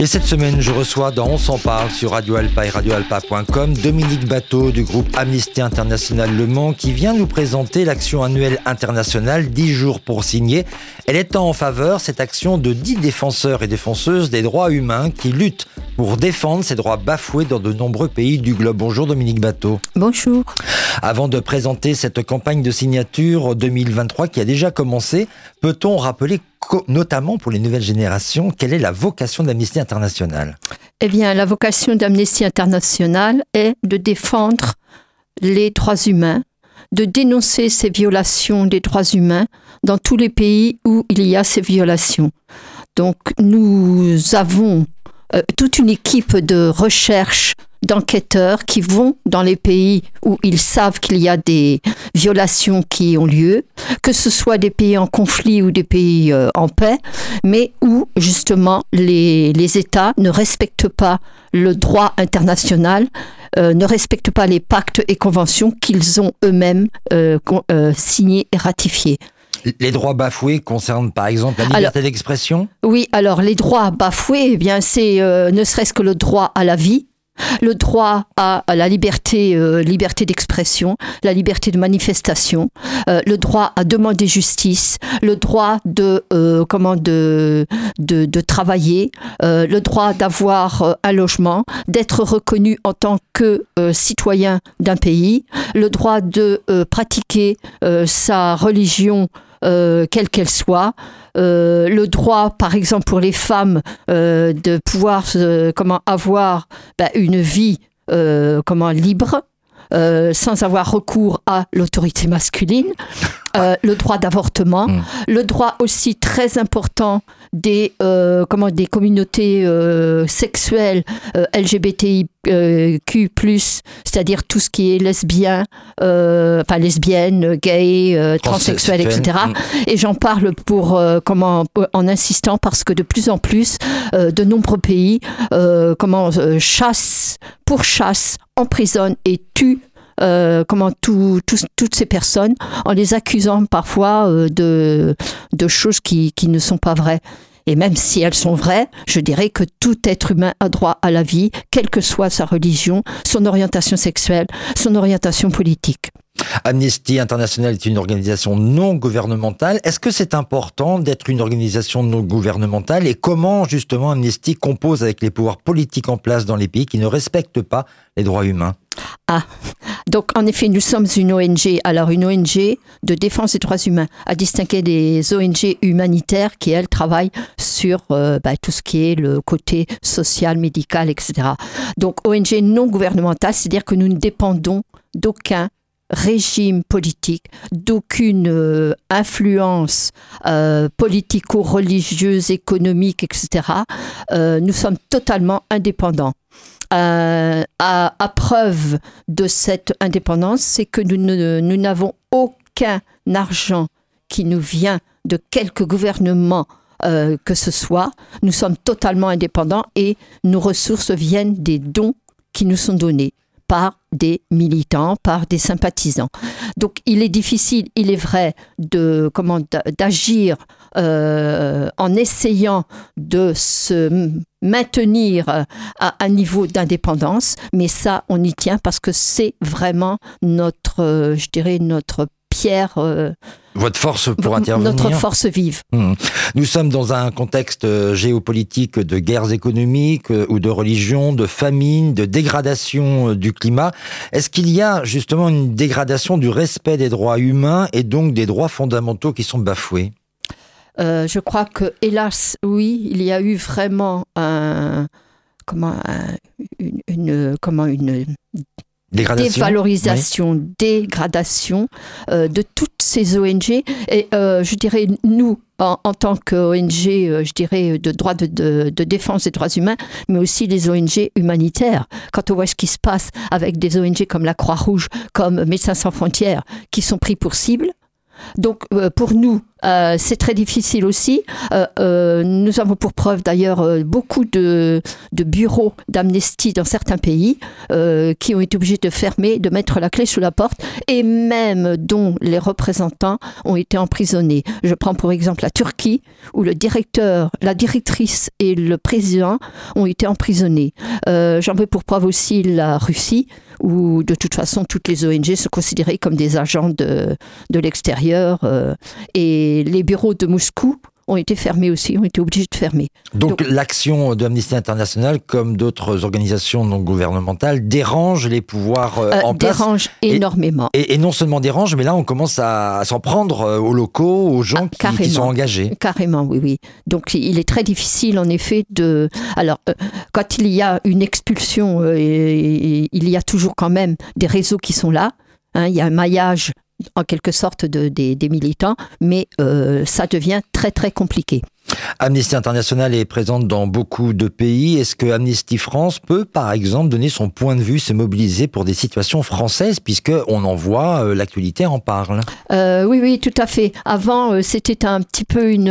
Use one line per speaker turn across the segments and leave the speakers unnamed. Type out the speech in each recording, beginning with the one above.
Et cette semaine, je reçois dans On s'en parle sur Radio Alpa et radioalpa.com Dominique Bateau du groupe Amnesty International Le Mans qui vient nous présenter l'action annuelle internationale 10 jours pour signer. Elle est en faveur, cette action, de 10 défenseurs et défenseuses des droits humains qui luttent pour défendre ces droits bafoués dans de nombreux pays du globe. Bonjour Dominique Bateau.
Bonjour.
Avant de présenter cette campagne de signature 2023 qui a déjà commencé, peut-on rappeler, notamment pour les nouvelles générations, quelle est la vocation d'Amnesty International?
Eh bien, la vocation d'Amnesty International est de défendre les droits humains, de dénoncer ces violations des droits humains dans tous les pays où il y a ces violations. Donc, nous avons euh, toute une équipe de recherche d'enquêteurs qui vont dans les pays où ils savent qu'il y a des violations qui ont lieu, que ce soit des pays en conflit ou des pays euh, en paix, mais où justement les, les États ne respectent pas le droit international, euh, ne respectent pas les pactes et conventions qu'ils ont eux-mêmes euh, signés et ratifiés.
Les droits bafoués concernent par exemple la liberté d'expression?
Oui, alors les droits bafoués, eh bien c'est euh, ne serait-ce que le droit à la vie, le droit à, la liberté, euh, liberté d'expression, la liberté de manifestation, euh, le droit à demander justice, le droit de euh, comment de de, travailler, le droit d'avoir un logement, d'être reconnu en tant que citoyen d'un pays, le droit de pratiquer sa religion euh, quelle qu'elle soit, euh, le droit, par exemple, pour les femmes euh, de pouvoir comment avoir bah, une vie comment libre. sans avoir recours à l'autorité masculine, euh, le droit d'avortement,
Mm.
le droit aussi très important des euh, comment des communautés euh, sexuelles LGBTIQ+, c'est-à-dire tout ce qui est lesbien, enfin lesbienne, gay, transsexuel, etc.
Mm.
Et j'en parle pour comment en insistant parce que de plus en plus de nombreux pays comment chassent, pourchassent, emprisonnent et tuent euh, comment toutes ces personnes en les accusant parfois euh, de, de choses qui, qui ne sont pas vraies. Et même si elles sont vraies, je dirais que tout être humain a droit à la vie, quelle que soit sa religion, son orientation sexuelle, son orientation politique.
Amnesty International est une organisation non gouvernementale. Est-ce que c'est important d'être une organisation non gouvernementale et comment justement Amnesty compose avec les pouvoirs politiques en place dans les pays qui ne respectent pas les droits humains?
Donc, en effet, nous sommes une ONG, alors une ONG de défense des droits humains, à distinguer des ONG humanitaires qui, elles, travaillent sur euh, bah, tout ce qui est le côté social, médical, etc. Donc, ONG non gouvernementale, c'est-à-dire que nous ne dépendons d'aucun régime politique, d'aucune euh, influence euh, politico-religieuse, économique, etc. Nous sommes totalement indépendants. Euh, à, preuve de cette indépendance, c'est que nous n'avons aucun argent qui nous vient de quelque gouvernement euh, que ce soit. Nous sommes totalement indépendants et nos ressources viennent des dons qui nous sont donnés par des militants, par des sympathisants. Donc il est difficile, il est vrai, de comment d'a- d'agir euh, en essayant de se maintenir euh, à un niveau d'indépendance, mais ça on y tient parce que c'est vraiment notre, euh, je dirais notre pierre, euh,
Votre force pour intervenir
notre force vive.
Hmm. Nous sommes dans un contexte géopolitique de guerres économiques ou de religion, de famine, de dégradation du climat. Est-ce qu'il y a justement une dégradation du respect des droits humains et donc des droits fondamentaux qui sont bafoués?
Euh, je crois que, hélas, oui, il y a eu vraiment un, comment, un- une, une- comment une
Dégradation
dévalorisation, dégradation euh, de toutes ces ONG. Et euh, je dirais, nous, en, en tant qu'ONG, je dirais, de droit de, de- de défense des droits humains, mais aussi les ONG humanitaires. Quand on voit ce qui se passe avec des ONG comme la Croix-Rouge, comme Médecins sans frontières, qui sont pris pour cible. Donc, euh, pour nous, Euh, c'est très difficile aussi. Euh, euh, nous avons pour preuve d'ailleurs beaucoup de, bureaux d'amnistie dans certains pays qui ont été obligés de fermer, de mettre la clé sous la porte et même dont les représentants ont été emprisonnés. Je prends pour exemple la Turquie où le directeur, la directrice et le président ont été emprisonnés. J'en veux pour preuve aussi la Russie où de toute façon toutes les ONG sont considérées comme des agents de, de l'extérieur et les bureaux de Moscou ont été fermés aussi, ont été obligés de fermer.
Donc,
Donc-
l'action d'Amnesty International, comme d'autres organisations non gouvernementales, dérange les pouvoirs euh,
Euh,
en place.
dérange énormément.
Et, et non seulement dérange, mais là on commence à, à s'en prendre euh, aux locaux, aux gens
Ah,
qui- sont engagés.
Carrément, oui, oui. Donc il est très difficile en effet de... Alors, euh, quand il y a une expulsion, euh, et- et il y a toujours quand même des réseaux qui sont là. hein, il y a un maillage en quelque sorte de- des, militants, mais euh, ça devient très très compliqué.
Amnesty International est présente dans beaucoup de pays. Est-ce que Amnesty France peut, par exemple, donner son point de vue, se mobiliser pour des situations françaises, puisque on en voit, euh, l'actualité en parle?
Euh, oui, oui, tout à fait. Avant, euh, c'était un petit peu une,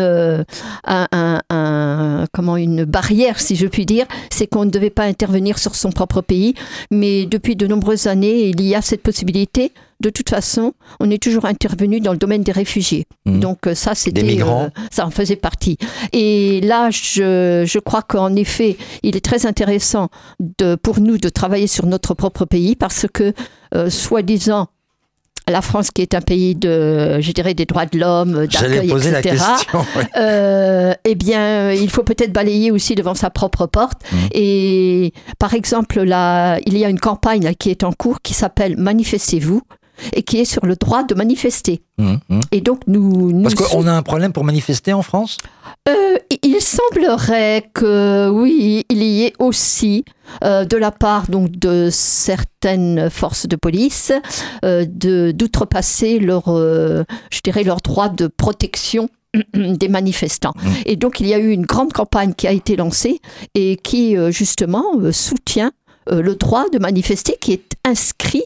un, un- un- comment, une barrière, si je puis dire. C'est qu'on ne devait pas intervenir sur son propre pays. Mais depuis de nombreuses années, il y a cette possibilité. De toute façon, on est toujours intervenu dans le domaine des réfugiés.
Mhm.
Donc ça, c'était
migrants.
euh, ça en faisait partie. Et là, je, je crois qu'en effet, il est très intéressant de, pour nous de travailler sur notre propre pays parce que, euh, soi-disant, la France, qui est un pays de, je dirais, des droits de l'homme, d'accueil,
poser la
etc.,
question.
euh, eh bien, il faut peut-être balayer aussi devant sa propre porte.
Mhm.
Et par exemple, là, il y a une campagne là, qui est en cours qui s'appelle Manifestez-vous et qui est sur le droit de manifester.
Hum, hum.
Et donc, nous, nous
Parce qu'on a un problème pour manifester en France?
Euh, il semblerait que oui, il y ait aussi euh, de la part donc de certaines forces de police euh, de d'outrepasser leur, je dirais leur droit de protection des manifestants.
Mm.
Et donc il y a eu une grande campagne qui a été lancée et qui justement soutient le droit de manifester qui est inscrit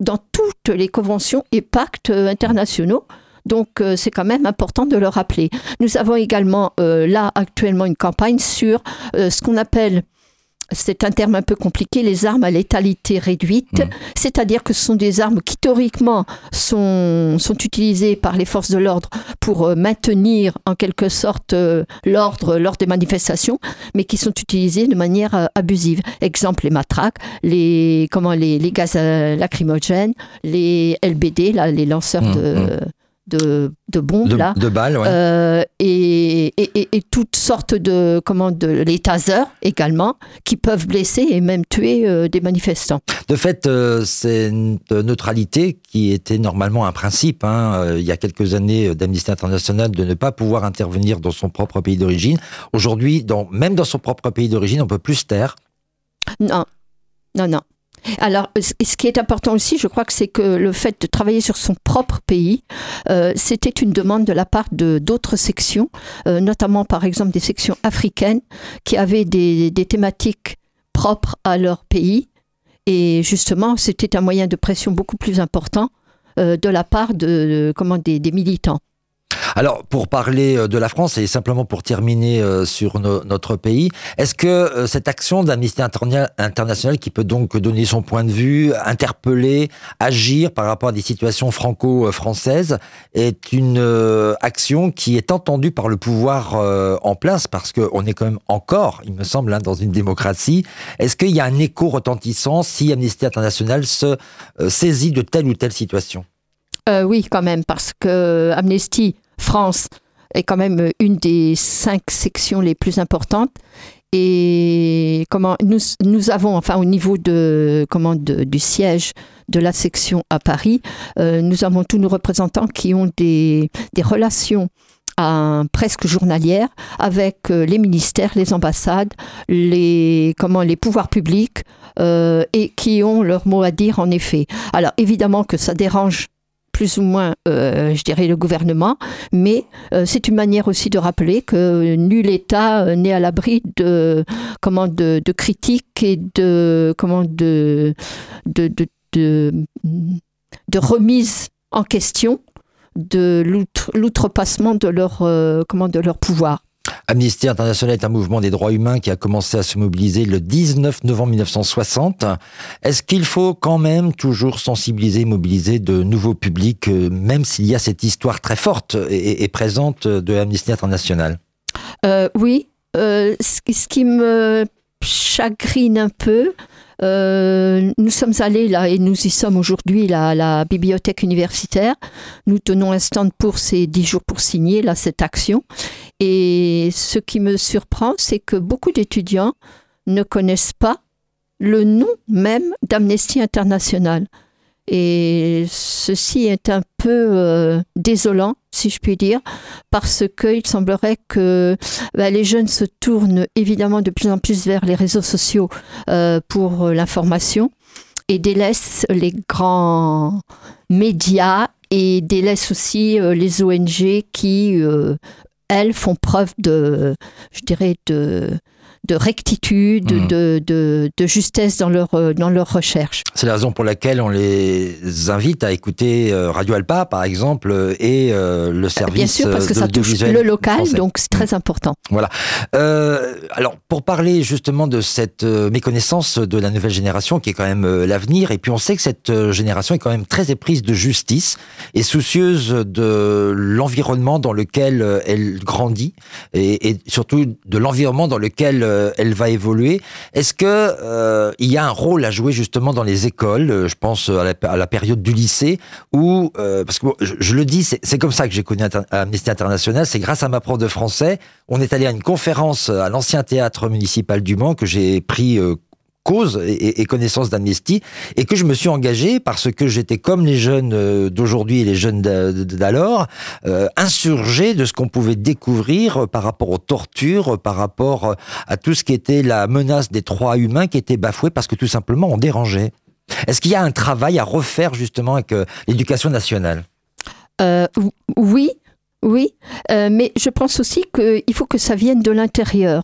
dans toutes les conventions et pactes euh, internationaux. Donc euh, c'est quand même important de le rappeler. Nous avons également euh, là actuellement une campagne sur ce qu'on appelle c'est un terme un peu compliqué, les armes à létalité réduite,
Mhm.
c'est-à-dire que ce sont des armes qui théoriquement sont, sont utilisées par les forces de l'ordre pour euh, maintenir en quelque sorte euh, l'ordre lors des manifestations, mais qui sont utilisées de manière euh, abusive. Exemple, les matraques, les, comment, les, les gaz lacrymogènes, les LBD, là, les lanceurs
Mhm,
de, de, de bombes,
de,
là.
de balles, ouais.
Euh, et, et, et- et toutes sortes de comment de les tasers également qui peuvent blesser et même tuer euh, des manifestants.
De fait, euh, c'est une neutralité qui était normalement un principe. hein, euh, il y a quelques années euh, d'Amnesty International de ne pas pouvoir intervenir dans son propre pays d'origine. Aujourd'hui, dans, même dans son propre pays d'origine, on peut plus se taire.
Non, non, non. Alors, ce qui est important aussi, je crois que c'est que le fait de travailler sur son propre pays, euh, c'était une demande de la part de d'autres sections, euh, notamment par exemple des sections africaines qui avaient des, thématiques propres à leur pays. Et justement, c'était un moyen de pression beaucoup plus important euh, de la part de, comment, des militants.
Alors, pour parler euh, de la France et simplement pour terminer euh, sur no- notre pays, est-ce que euh, cette action d'Amnesty Interna- International, qui peut donc donner son point de vue, interpeller, agir par rapport à des situations franco-françaises, est une action qui est entendue par le pouvoir en place? Parce qu'on est quand même encore, il me semble, hein, dans une démocratie. Est-ce qu'il y a un écho retentissant si Amnesty International se saisit de telle ou telle situation?
Oui, quand même, parce que Amnesty France est quand même une des cinq sections les plus importantes. Et comment nous, avons, enfin au niveau de, comment, du siège de la section à Paris, euh, nous avons tous nos représentants qui ont des, relations à- presque journalières avec euh, les ministères, les ambassades, les, comment, les pouvoirs publics euh, et qui ont leur mot à dire en effet. Alors évidemment que ça dérange plus ou moins, euh, je dirais, le gouvernement, mais euh, c'est une manière aussi de rappeler que nul État euh, n'est à l'abri de, comment, de, critiques et de, comment, de, remise en question de l'outre- l'outrepassement de leur pouvoir.
Amnesty International est un mouvement des droits humains qui a commencé à se mobiliser le 19 novembre 1960. Est-ce qu'il faut quand même toujours sensibiliser, mobiliser de nouveaux publics, euh, même s'il y a cette histoire très forte et, présente de Amnesty International?
Euh, oui, euh, ce, qui- me chagrine un peu, nous sommes allés là et nous y sommes aujourd'hui à la bibliothèque universitaire. Nous tenons un stand pour ces 10 jours pour signer là, cette action. Et ce qui me surprend, c'est que beaucoup d'étudiants ne connaissent pas le nom même d'Amnesty International. Et ceci est un peu euh, désolant, si je puis dire, parce qu'il semblerait que bah, les jeunes se tournent évidemment de plus en plus vers les réseaux sociaux euh, pour l'information et délaissent les grands médias et délaissent aussi euh, les ONG qui, elles, font preuve de, je dirais, de, de rectitude,
Mhm.
de, de, de justesse dans leur, euh, dans leur recherche.
C'est la raison pour laquelle on les invite à écouter euh, Radio Alpa, par exemple, euh, et euh, le service
Bien sûr, parce que ça touche le local,
français.
donc c'est très important.
Euh, alors, pour parler justement de cette méconnaissance de la nouvelle génération, qui est quand même l'avenir, et puis on sait que cette génération est quand même très éprise de justice et soucieuse de l'environnement dans lequel elle grandit, et, et surtout de l'environnement dans lequel euh, elle va évoluer. Est-ce que euh, il y a un rôle à jouer justement dans les écoles euh, Je pense à la, période du lycée, où parce que je, le dis, c'est comme ça que j'ai connu Amnesty International. C'est grâce à ma prof de français. On est allé à une conférence à l'ancien théâtre municipal du Mans que j'ai pris cause et, et connaissance d'Amnesty et que je me suis engagé parce que j'étais comme les jeunes euh, d'aujourd'hui et les jeunes d'a- d'alors euh, de ce qu'on pouvait découvrir par rapport aux tortures, par rapport euh, à tout ce qui était la menace des droits humains qui était bafouée parce que tout simplement on dérangeait. Est-ce qu'il y a un travail à refaire justement avec euh, l'éducation nationale?
Euh, ou- oui, oui, euh, mais je pense aussi qu'il faut que ça vienne de l'intérieur.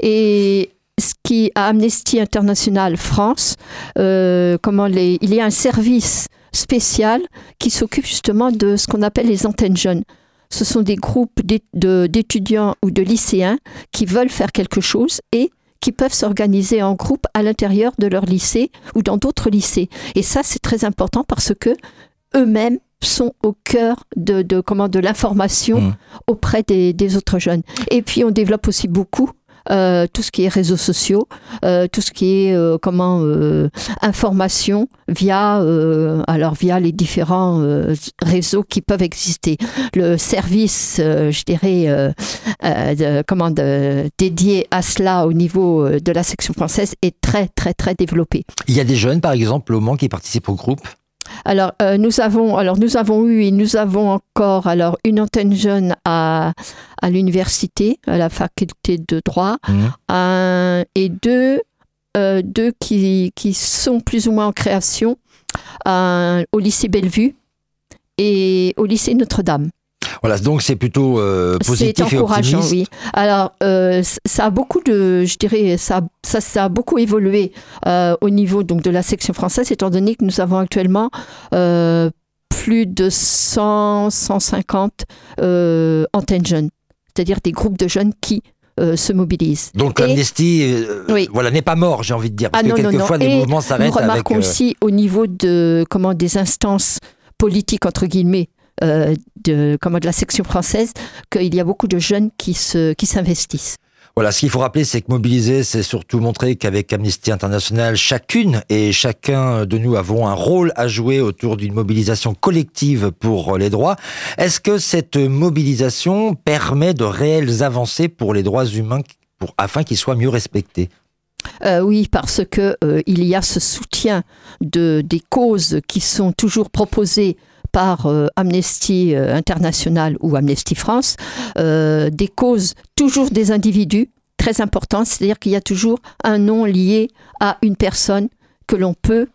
Et ce qui à Amnesty International France, euh, comment les, il y a un service spécial qui s'occupe justement de ce qu'on appelle les antennes jeunes. Ce sont des groupes d'étudiants ou de lycéens qui veulent faire quelque chose et qui peuvent s'organiser en groupe à l'intérieur de leur lycée ou dans d'autres lycées. Et ça, c'est très important parce que eux-mêmes sont au cœur de, de, comment, de l'information
Mhm.
auprès des, des autres jeunes. Et puis, on développe aussi beaucoup euh, tout ce qui est réseaux sociaux, euh, tout ce qui est euh, comment euh, information via euh, alors via les différents euh, réseaux qui peuvent exister. Le service, je dirais, de- comment de- dédié à cela au niveau de la section française est très très très développé.
Il y a des jeunes par exemple au Mans qui participent au groupe?
Alors, euh, nous avons, alors nous avons eu et nous avons encore alors une antenne jeune à, à l'université, à la faculté de droit, un- et deux, euh, deux qui, qui sont plus ou moins en création au lycée Bellevue et au lycée Notre-Dame.
Voilà, donc c'est plutôt euh,
C'est
positif et
encourageant,
optimiste.
oui. Alors, euh, ça a beaucoup de, je dirais, ça, ça, ça a beaucoup évolué euh, au niveau donc de la section française, étant donné que nous avons actuellement euh, plus de 100, 150 euh, antennes jeunes, c'est-à-dire des groupes de jeunes qui euh, se mobilisent.
Donc Amnesty, euh,
Oui.
voilà, n'est pas mort, j'ai envie de dire, parce
Ah
que
non, non,
quelquefois
Et
mouvements
Nous
s'arrêtent avec.
remarquons
euh,
aussi au niveau de comment des instances politiques entre guillemets euh, de comment de la section française qu'il y a beaucoup de jeunes qui se qui s'investissent.
Voilà, ce qu'il faut rappeler, c'est que mobiliser, c'est surtout montrer qu'avec Amnesty International, chacune et chacun de nous avons un rôle à jouer autour d'une mobilisation collective pour les droits. Est-ce que cette mobilisation permet de réelles avancées pour les droits humains pour, afin qu'ils soient mieux respectés?
Euh, oui, parce que euh, il y a ce soutien de des causes qui sont toujours proposées par euh, Amnesty euh, International ou Amnesty France, euh, des causes toujours des individus très importantes, c'est-à-dire qu'il y a toujours un nom lié à une personne que l'on peut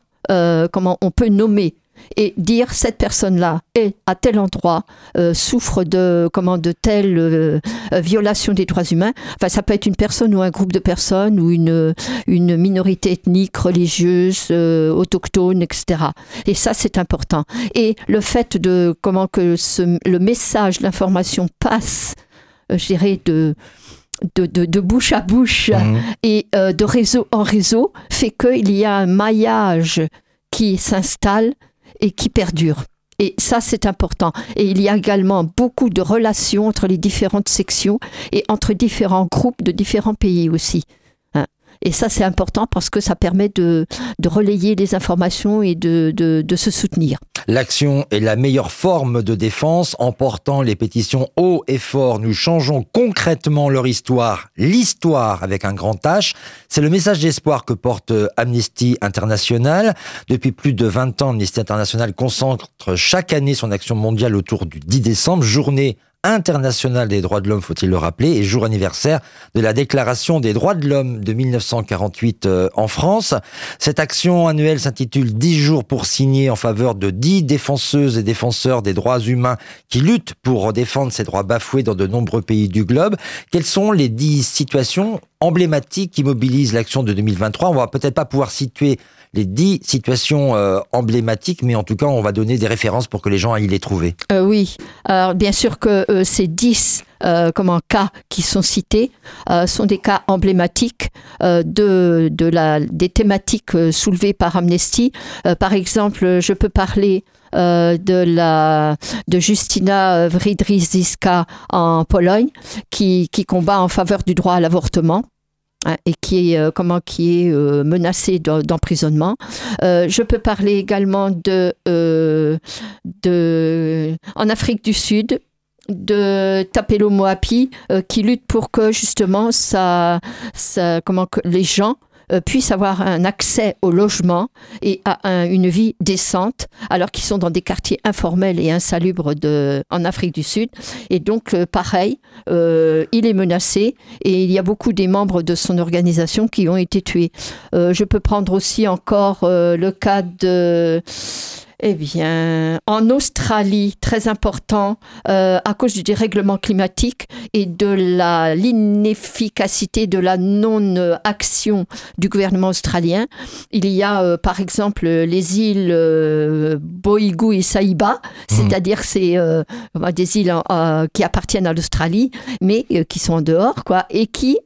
comment on peut nommer. Et dire cette personne-là est à tel endroit, euh, souffre de comment de telle euh, euh, violation des droits humains. Enfin, ça peut être une personne ou un groupe de personnes ou une, une minorité ethnique, religieuse, euh, autochtone, etc. Et ça, c'est important. Et le fait de comment que ce- le message, l'information passe, je dirais, de, de, de, de bouche à bouche
Mhm.
et euh, de réseau en réseau fait qu'il y a un maillage qui s'installe et qui perdure. Et ça, c'est important. Et il y a également beaucoup de relations entre les différentes sections et entre différents groupes de différents pays aussi. Et ça, c'est important parce que ça permet de, de relayer les informations et de, de, de se soutenir.
L'action est la meilleure forme de défense. En portant les pétitions haut et fort, nous changeons concrètement leur histoire, l'histoire avec un grand H. C'est le message d'espoir que porte euh, Amnesty International. Depuis plus de 20 ans, Amnesty International concentre chaque année son action mondiale autour du 10 décembre, journée internationale des droits de l'homme, faut-il le rappeler, et jour anniversaire de la Déclaration des droits de l'homme de 1948 euh, en France. Cette action annuelle s'intitule 10 jours pour signer en faveur de 10 défenseuses et défenseurs des droits humains qui luttent pour défendre ces droits bafoués dans de nombreux pays du globe. Quelles sont les 10 situations emblématiques qui mobilisent l'action de 2023 On va peut-être pas pouvoir situer les 10 situations euh, emblématiques, mais en tout cas, on va donner des références pour que les gens aillent les trouver.
Euh, oui, alors bien sûr que euh, ces 10 comment, cas qui sont cités sont des cas emblématiques des thématiques soulevées par Amnesty. Par exemple, je peux parler de, la, de Justina Wrydrzyska en Pologne qui combat en faveur du droit à l'avortement hein, et qui est, euh, comment, qui est euh, menacée d'en- d'emprisonnement. Euh, je peux parler également de, de, en Afrique du Sud, de Tapelo Moapi, qui lutte pour que justement ça, ça, comment, que les gens puissent avoir un accès au logement et à un- une vie décente, alors qu'ils sont dans des quartiers informels et insalubres en Afrique du Sud. Et donc, euh, pareil, euh, il est menacé et il y a beaucoup des membres de son organisation qui ont été tués. Euh, je peux prendre aussi encore euh, le cas de... Eh bien, en Australie, très important, euh, à cause du dérèglement climatique et de la l'inefficacité de la non-action du gouvernement australien, il y a euh, par exemple les îles euh, Boigu et Saiba, c'est-à-dire c'est euh, des îles qui appartiennent à l'Australie, mais qui sont en dehors, quoi, et qui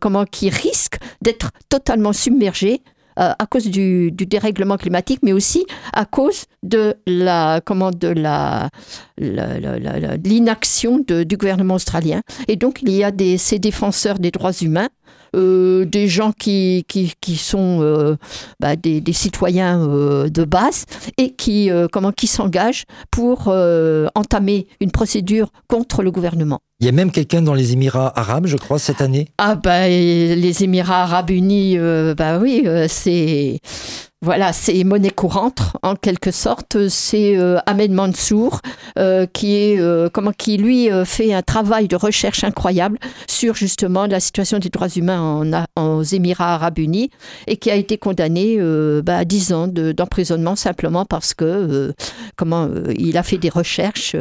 comment qui risquent d'être totalement submergées euh, à cause du, dérèglement climatique, mais aussi à cause de la comment l'inaction du gouvernement australien. Et donc il y a ces défenseurs des droits humains. Euh, des gens qui, qui, qui sont euh, bah, des, des citoyens euh, de base et qui, comment, qui s'engagent pour entamer une procédure contre le gouvernement.
Il y a même quelqu'un dans les Émirats arabes, je crois, cette année?
Ah bah et les Émirats arabes unis, euh, bah oui, c'est voilà, c'est monnaie courante en quelque sorte. C'est euh, Ahmed Mansour euh, qui est euh, comment qui lui fait un travail de recherche incroyable sur justement la situation des droits humains en, aux Émirats arabes unis et qui a été condamné bah, à 10 ans de- d'emprisonnement simplement parce que comment il a fait des recherches.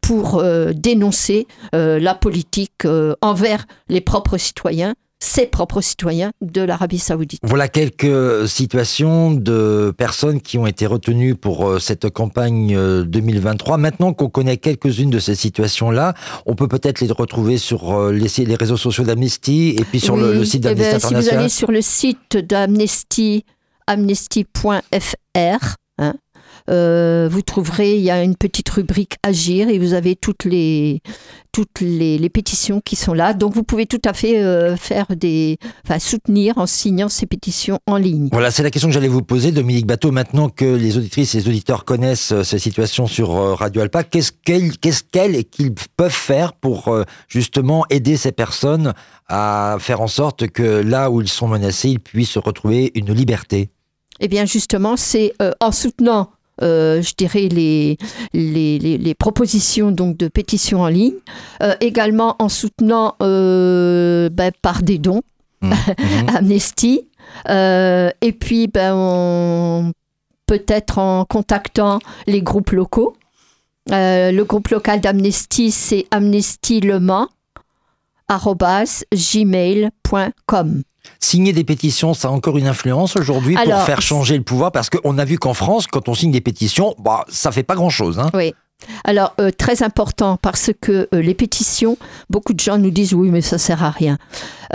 pour dénoncer la politique envers les propres citoyens, ses propres citoyens de l'Arabie saoudite.
Voilà quelques situations de personnes qui ont été retenues pour euh, cette campagne euh, 2023. Maintenant qu'on connaît quelques-unes de ces situations-là, on peut peut-être les retrouver sur euh, les, réseaux sociaux d'Amnesty et puis sur le,
Oui,
le site
eh
d'Amnesty
ben, Si vous allez sur le site d'Amnesty, amnesty.fr, euh, vous trouverez, il y a une petite rubrique Agir et vous avez toutes les, toutes les, les pétitions qui sont là. Donc vous pouvez tout à fait euh, faire des, enfin, soutenir en signant ces pétitions en ligne.
Voilà, c'est la question que j'allais vous poser, Dominique Bateau. Maintenant que les auditrices et les auditeurs connaissent euh, ces situations sur Radio Alpa, qu'est-ce qu'elles qu'est-ce qu'elles et qu'ils peuvent faire pour justement aider ces personnes à faire en sorte que là où ils sont menacés, ils puissent retrouver une liberté?
Eh bien, justement, c'est euh, en soutenant, euh, je dirais, les, les, les, les propositions donc, de pétitions en ligne, euh, également en soutenant euh, ben, par des dons
Mhm. Mhm.
Amnesty, et puis ben, peut-être en contactant les groupes locaux. Le groupe local d'Amnesty, c'est amnestylemand.gmail.com.
Signer des pétitions, ça a encore une influence aujourd'hui pour
Alors,
faire changer le pouvoir Parce qu'on a vu qu'en France, quand on signe des pétitions, bah, ça fait pas grand-chose. Hein.
Oui. Alors, euh, très important, parce que euh, les pétitions, beaucoup de gens nous disent oui, mais ça sert à rien.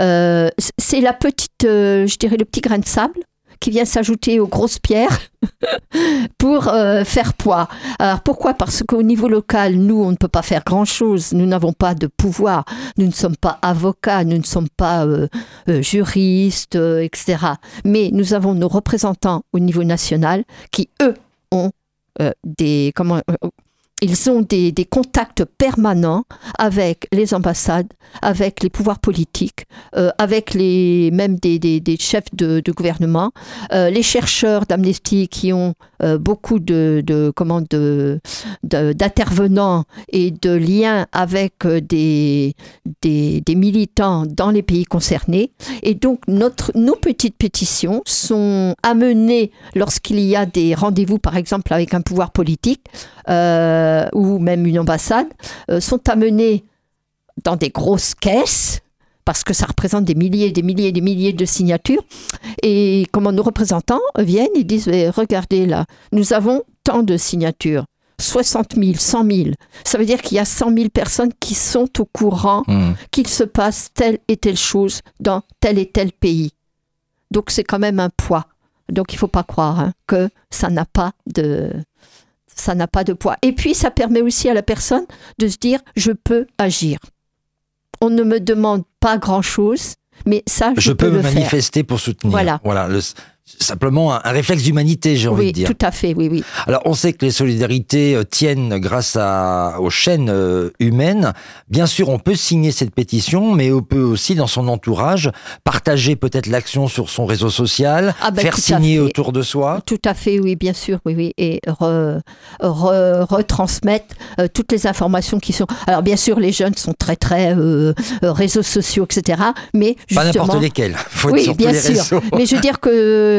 Euh, c'est la petite, je dirais, le petit grain de sable qui vient s'ajouter aux grosses pierres pour euh, faire poids. Alors pourquoi? Parce qu'au niveau local, nous, on ne peut pas faire grand-chose. Nous n'avons pas de pouvoir. Nous ne sommes pas avocats, nous ne sommes pas euh, euh, juristes, etc. Mais nous avons nos représentants au niveau national qui, eux, ont des comment ils ont des, contacts permanents avec les ambassades, avec les pouvoirs politiques, euh, avec les même des, chefs de, gouvernement, euh, les chercheurs d'Amnesty qui ont euh, beaucoup de, comment de d'intervenants et de liens avec des, des militants dans les pays concernés. Et donc notre nos petites pétitions sont amenées lorsqu'il y a des rendez-vous, par exemple avec un pouvoir politique ou même une ambassade, euh, sont amenées dans des grosses caisses parce que ça représente des milliers, des milliers, des milliers de signatures. Et comment nos représentants viennent et disent Eh, regardez là, nous avons tant de signatures. 60 000, 100 000. Ça veut dire qu'il y a 100 000 personnes qui sont au courant
Hmm.
qu'il se passe telle et telle chose dans tel et tel pays. Donc c'est quand même un poids. Donc il faut pas croire hein, que ça n'a pas de ça n'a pas de poids. Et puis ça permet aussi à la personne de se dire je peux agir. On ne me demande pas grand chose, mais ça je,
Je peux me manifester pour soutenir.
Voilà.
Voilà. le- simplement un, un réflexe d'humanité, j'ai envie
Oui,
de dire.
tout à fait, oui, oui.
Alors, on sait que les solidarités euh, tiennent grâce à, aux chaînes euh, humaines. Bien sûr, on peut signer cette pétition, mais on peut aussi, dans son entourage, partager peut-être l'action sur son réseau social,
Ah ben,
faire signer autour de soi.
Tout à fait, oui, bien sûr, oui, oui, et re- re- retransmettre euh, toutes les informations qui sont. Alors, bien sûr, les jeunes sont très, très euh, réseaux sociaux, etc. Mais
Pas
justement,
n'importe lesquels. Faut
oui, bien
les
sûr. Mais je veux dire que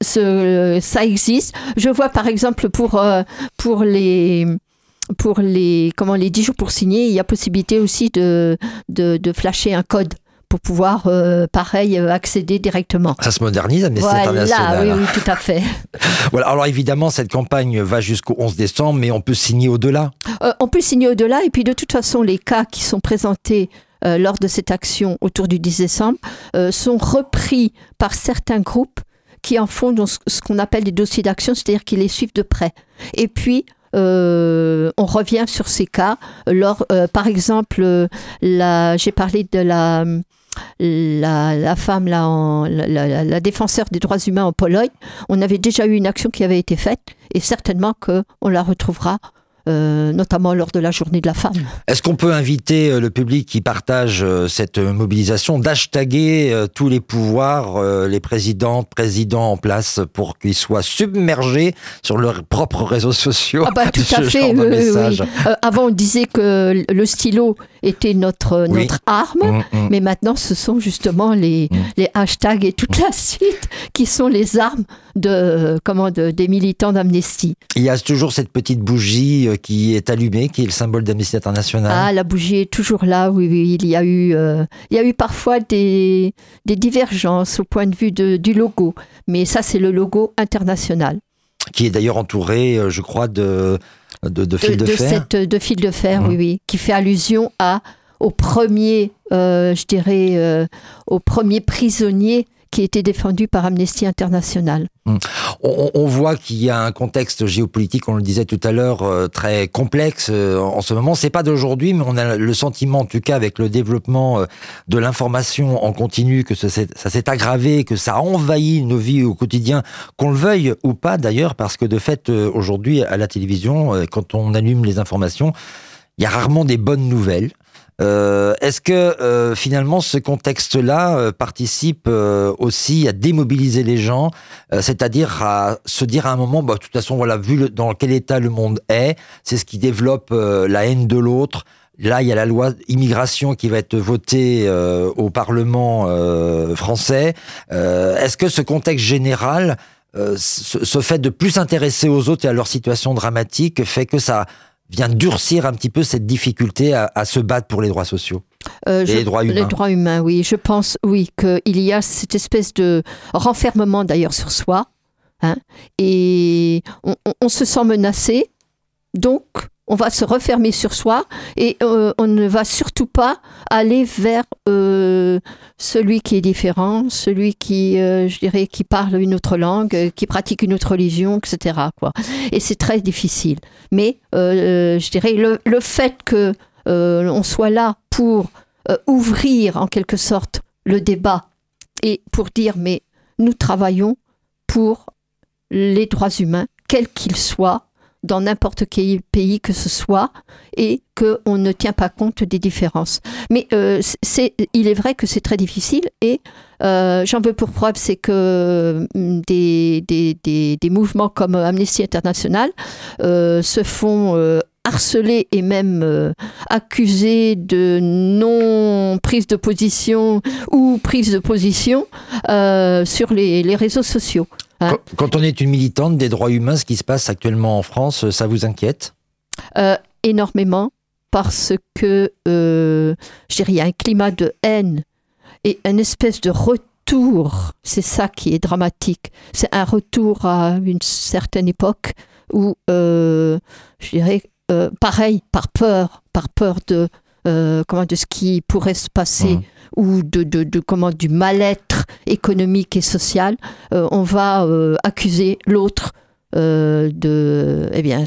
ça existe. Je vois par exemple pour euh, pour les pour les comment les 10 jours pour signer, il y a possibilité aussi de de, de flasher un code pour pouvoir euh, pareil euh, accéder directement.
Ça se modernise, Amnesty
Voilà,
International.
oui, oui, tout à fait.
Voilà. Alors évidemment, cette campagne va jusqu'au 11 décembre, mais on peut signer au-delà.
Euh, on peut signer au-delà et puis de toute façon les cas qui sont présentés euh, lors de cette action autour du 10 décembre euh, sont repris par certains groupes qui en font ce qu'on appelle des dossiers d'action, c'est-à-dire qu'ils les suivent de près. Et puis euh, on revient sur ces cas. Par exemple, j'ai parlé de la, femme, la- la défenseur des droits humains en Pologne. On avait déjà eu une action qui avait été faite et certainement qu'on la retrouvera euh, notamment lors de la journée de la femme.
Est-ce qu'on peut inviter euh, le public qui partage euh, cette mobilisation d'hashtaguer tous les pouvoirs, les présidentes, présidents en place pour qu'ils soient submergés sur leurs propres réseaux sociaux?
Ah bah tout à fait. oui. Euh, avant, on disait que le stylo était notre,
Oui.
notre arme.
Hum, hum.
Mais maintenant, ce sont justement les,
Mm.
les hashtags et toute la suite qui sont les armes de, comment, de, des militants d'Amnesty.
Il y a toujours cette petite bougie qui est allumée, qui est le symbole d'Amnesty International.
Ah, la bougie est toujours là, oui, oui. Il y a eu, euh, il y a eu parfois des, des divergences au point de vue de, du logo. Mais ça, c'est le logo international.
qui est d'ailleurs entouré, euh, je crois, de, de, de fils de,
de,
fer.
cette, de fil de fer, oui, oui. Qui fait allusion à, au premier, euh, je dirais, euh, au premier prisonnier qui était défendu par Amnesty International.
On, on voit qu'il y a un contexte géopolitique, on le disait tout à l'heure, euh, très complexe euh, en ce moment. C'est pas d'aujourd'hui, mais on a le sentiment, en tout cas, avec le développement euh, de l'information en continu, que ça s'est aggravé, que ça a envahi nos vies au quotidien, qu'on le veuille ou pas d'ailleurs, parce que de fait, aujourd'hui, à la télévision, quand on allume les informations, il y a rarement des bonnes nouvelles. Euh, Est-ce que euh, finalement ce contexte-là euh, participe euh, aussi à démobiliser les gens, euh, c'est-à-dire à se dire à un moment, bah, de toute façon, voilà, vu dans quel état le monde est, c'est ce qui développe euh, la haine de l'autre. Là, il y a la loi immigration qui va être votée au Parlement français. Est-ce que ce contexte général ce, ce fait de plus s'intéresser aux autres et à leur situation dramatique fait que ça vient durcir un petit peu cette difficulté à, à se battre pour les droits sociaux
Euh, je-
les droits humains.
Les droits humains, oui. Je pense, oui, qu'il y a cette espèce de renfermement d'ailleurs sur soi. hein, et on, on- on se sent menacé. Donc, on va se refermer sur soi et euh, on ne va surtout pas aller vers euh, celui qui est différent, celui qui, euh, parle une autre langue, qui pratique une autre religion, etc. Et c'est très difficile. Mais je dirais le, fait que on soit là pour ouvrir en quelque sorte le débat et pour dire mais nous travaillons pour les droits humains, quels qu'ils soient, dans n'importe quel pays que ce soit, et qu'on ne tient pas compte des différences. Mais euh, c'est, il est vrai que c'est très difficile, et euh, j'en veux pour preuve, c'est que des, des, des, des mouvements comme Amnesty International euh, se font harceler et même euh, accusés de non prise de position ou prise de position euh, sur les, les réseaux sociaux. Hein
Quand- on est une militante des droits humains, ce qui se passe actuellement en France, ça vous inquiète?
Euh, énormément parce que euh, je dirais, il y a un climat de haine et une espèce de retour. C'est ça qui est dramatique. C'est un retour à une certaine époque où, euh, je dirais, euh, pareil, par peur, par peur de, euh, comment, de ce qui pourrait se passer
Mhm.
ou de, de, de comment, du mal-être économique et social, euh, on va accuser l'autre de, eh bien,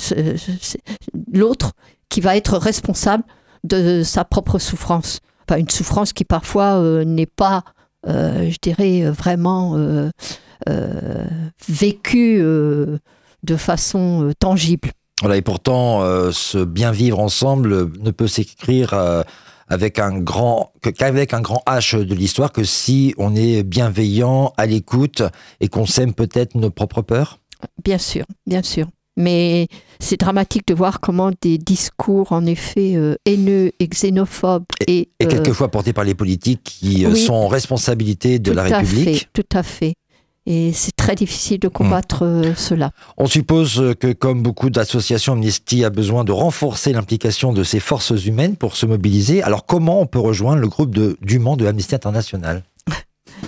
l'autre qui va être responsable de sa propre souffrance. Enfin, une souffrance qui parfois n'est pas, je dirais, vraiment vécue de façon tangible.
Voilà, et pourtant, euh, ce bien vivre ensemble ne peut s'écrire euh, avec un grand qu'avec un grand H de l'histoire que si on est bienveillant, à l'écoute et qu'on sème peut-être nos propres peurs?
Bien sûr, bien sûr. Mais c'est dramatique de voir comment des discours, en effet, euh, haineux et xénophobes et,
Et quelquefois portés par les politiques qui
oui.
sont en responsabilité de
tout
la
à
République.
fait, tout à fait. Et c'est très difficile de combattre euh, cela.
On suppose que, comme beaucoup d'associations, Amnesty a besoin de renforcer l'implication de ces forces humaines pour se mobiliser. Alors, comment on peut rejoindre le groupe de, du Mans de Amnesty International?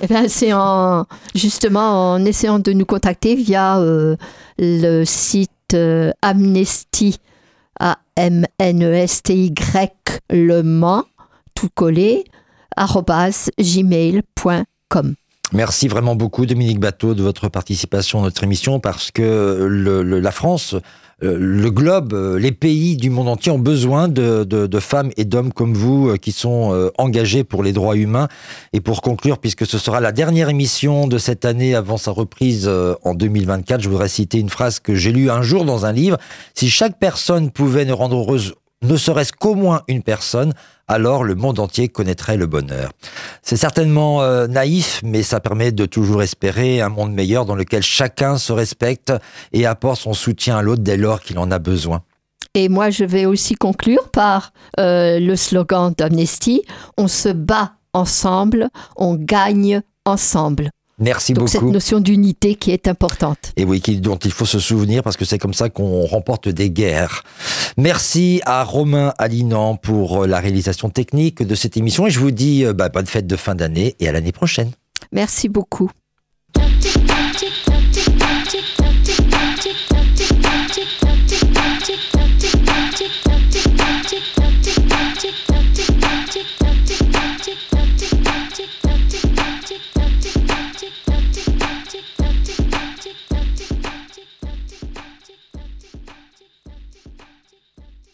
Eh bien, c'est en, justement en essayant de nous contacter via euh, le site euh, Amnesty, A-M-N-E-S-T-Y, le Mans, tout collé, gmail.com.
Merci vraiment beaucoup, Dominique Bateau, de votre participation à notre émission, parce que le- le- la France, euh, le globe, euh, les pays du monde entier ont besoin de, de- de femmes et d'hommes comme vous euh, qui sont engagés pour les droits humains. Et pour conclure, puisque ce sera la dernière émission de cette année avant sa reprise en 2024, je voudrais citer une phrase que j'ai lue un jour dans un livre. Si chaque personne pouvait nous rendre heureuse, ne serait-ce qu'au moins une personne, alors le monde entier connaîtrait le bonheur. C'est certainement euh, naïf, mais ça permet de toujours espérer un monde meilleur dans lequel chacun se respecte et apporte son soutien à l'autre dès lors qu'il en a besoin.
Et moi, je vais aussi conclure par euh, le slogan d'Amnesty On se bat ensemble, on gagne ensemble.
Merci
Donc, cette
beaucoup.
notion d'unité qui est importante.
Et oui, dont il faut se souvenir parce que c'est comme ça qu'on remporte des guerres. Merci à Romain Alinan pour euh, la réalisation technique de cette émission et je vous dis euh, bah, bonne fête de fin d'année et à l'année prochaine.
Merci beaucoup.